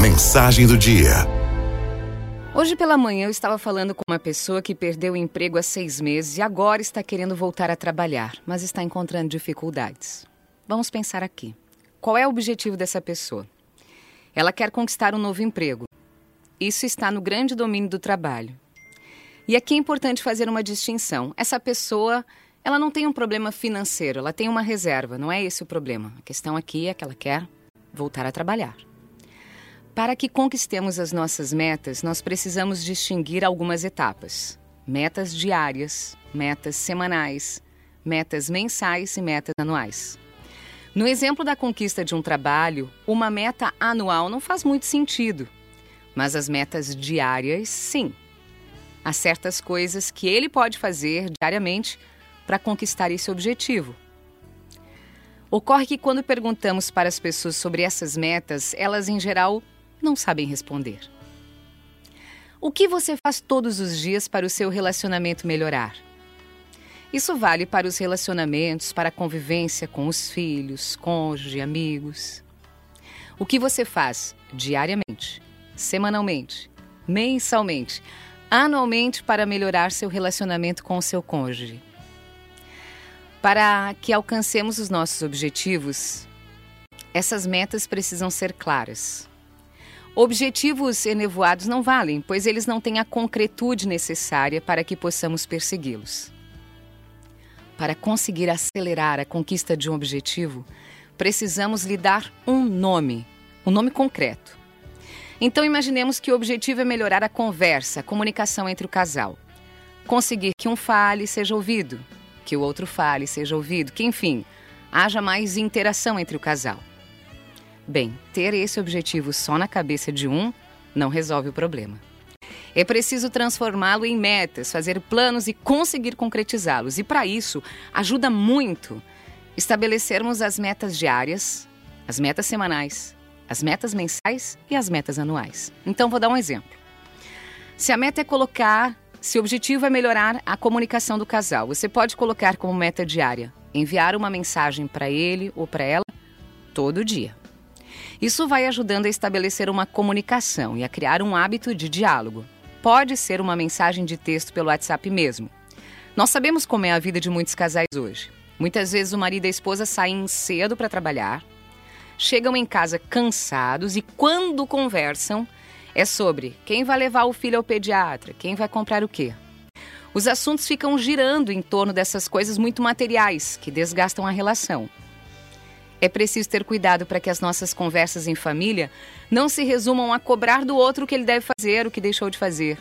Mensagem do dia. Hoje pela manhã eu estava falando com uma pessoa que perdeu o emprego há seis meses e agora está querendo voltar a trabalhar, mas está encontrando dificuldades. Vamos pensar aqui. Qual é o objetivo dessa pessoa? Ela quer conquistar um novo emprego. Isso está no grande domínio do trabalho. E aqui é importante fazer uma distinção. Essa pessoa, ela não tem um problema financeiro, ela tem uma reserva, não é esse o problema. A questão aqui é que ela quer voltar a trabalhar. Para que conquistemos as nossas metas, nós precisamos distinguir algumas etapas: metas diárias, metas semanais, metas mensais e metas anuais. No exemplo da conquista de um trabalho, uma meta anual não faz muito sentido, mas as metas diárias, sim. Há certas coisas que ele pode fazer diariamente para conquistar esse objetivo. Ocorre que quando perguntamos para as pessoas sobre essas metas, elas em geral não sabem responder. O que você faz todos os dias para o seu relacionamento melhorar? Isso vale para os relacionamentos, para a convivência com os filhos, cônjuge, amigos. O que você faz diariamente, semanalmente, mensalmente, anualmente para melhorar seu relacionamento com o seu cônjuge? Para que alcancemos os nossos objetivos, essas metas precisam ser claras. Objetivos enevoados não valem, pois eles não têm a concretude necessária para que possamos persegui-los. Para conseguir acelerar a conquista de um objetivo, precisamos lhe dar um nome, um nome concreto. Então imaginemos que o objetivo é melhorar a conversa, a comunicação entre o casal. Conseguir que um fale seja ouvido, que o outro fale seja ouvido, que enfim, haja mais interação entre o casal. Bem, ter esse objetivo só na cabeça de um não resolve o problema. É preciso transformá-lo em metas, fazer planos e conseguir concretizá-los. E para isso, ajuda muito estabelecermos as metas diárias, as metas semanais, as metas mensais e as metas anuais. Então, vou dar um exemplo. Se a meta é colocar, se o objetivo é melhorar a comunicação do casal, você pode colocar como meta diária enviar uma mensagem para ele ou para ela todo dia. Isso vai ajudando a estabelecer uma comunicação e a criar um hábito de diálogo. Pode ser uma mensagem de texto pelo WhatsApp mesmo. Nós sabemos como é a vida de muitos casais hoje. Muitas vezes o marido e a esposa saem cedo para trabalhar, chegam em casa cansados e quando conversam é sobre quem vai levar o filho ao pediatra, quem vai comprar o quê. Os assuntos ficam girando em torno dessas coisas muito materiais que desgastam a relação. É preciso ter cuidado para que as nossas conversas em família não se resumam a cobrar do outro o que ele deve fazer, o que deixou de fazer.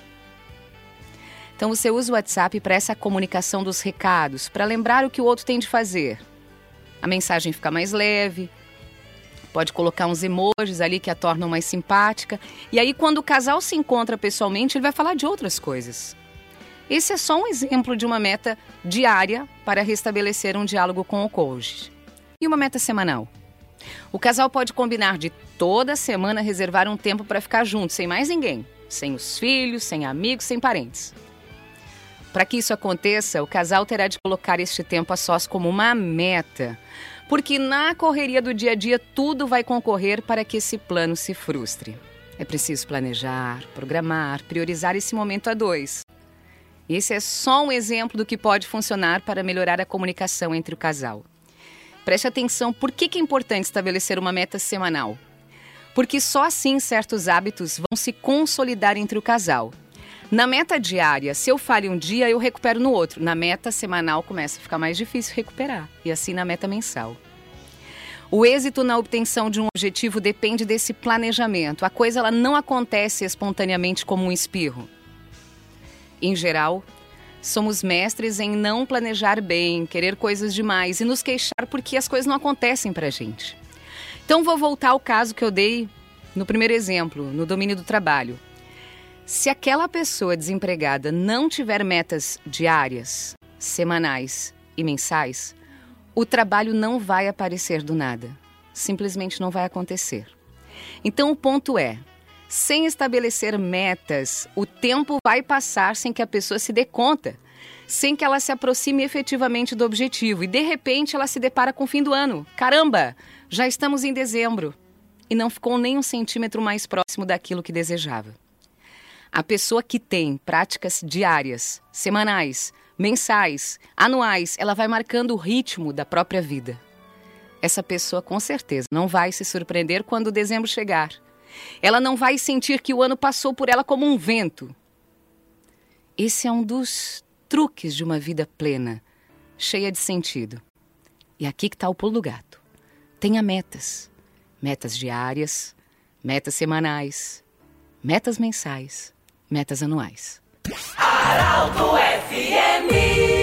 Então você usa o WhatsApp para essa comunicação dos recados, para lembrar o que o outro tem de fazer. A mensagem fica mais leve, pode colocar uns emojis ali que a tornam mais simpática. E aí, quando o casal se encontra pessoalmente, ele vai falar de outras coisas. Esse é só um exemplo de uma meta diária para restabelecer um diálogo com o cônjuge e uma meta semanal. O casal pode combinar de toda semana reservar um tempo para ficar junto, sem mais ninguém, sem os filhos, sem amigos, sem parentes. Para que isso aconteça, o casal terá de colocar este tempo a sós como uma meta, porque na correria do dia a dia tudo vai concorrer para que esse plano se frustre. É preciso planejar, programar, priorizar esse momento a dois. Esse é só um exemplo do que pode funcionar para melhorar a comunicação entre o casal. Preste atenção por que, que é importante estabelecer uma meta semanal. Porque só assim certos hábitos vão se consolidar entre o casal. Na meta diária, se eu falho um dia, eu recupero no outro. Na meta semanal, começa a ficar mais difícil recuperar. E assim na meta mensal. O êxito na obtenção de um objetivo depende desse planejamento. A coisa ela não acontece espontaneamente como um espirro. Em geral, Somos mestres em não planejar bem, querer coisas demais e nos queixar porque as coisas não acontecem para a gente. Então, vou voltar ao caso que eu dei no primeiro exemplo, no domínio do trabalho. Se aquela pessoa desempregada não tiver metas diárias, semanais e mensais, o trabalho não vai aparecer do nada. Simplesmente não vai acontecer. Então, o ponto é: sem estabelecer metas, o tempo vai passar sem que a pessoa se dê conta, sem que ela se aproxime efetivamente do objetivo e de repente ela se depara com o fim do ano. Caramba, já estamos em dezembro e não ficou nem um centímetro mais próximo daquilo que desejava. A pessoa que tem práticas diárias, semanais, mensais, anuais, ela vai marcando o ritmo da própria vida. Essa pessoa com certeza não vai se surpreender quando dezembro chegar. Ela não vai sentir que o ano passou por ela como um vento. Esse é um dos truques de uma vida plena, cheia de sentido. E aqui que está o pulo do gato. Tenha metas. Metas diárias, metas semanais, metas mensais, metas anuais. Araldo FMI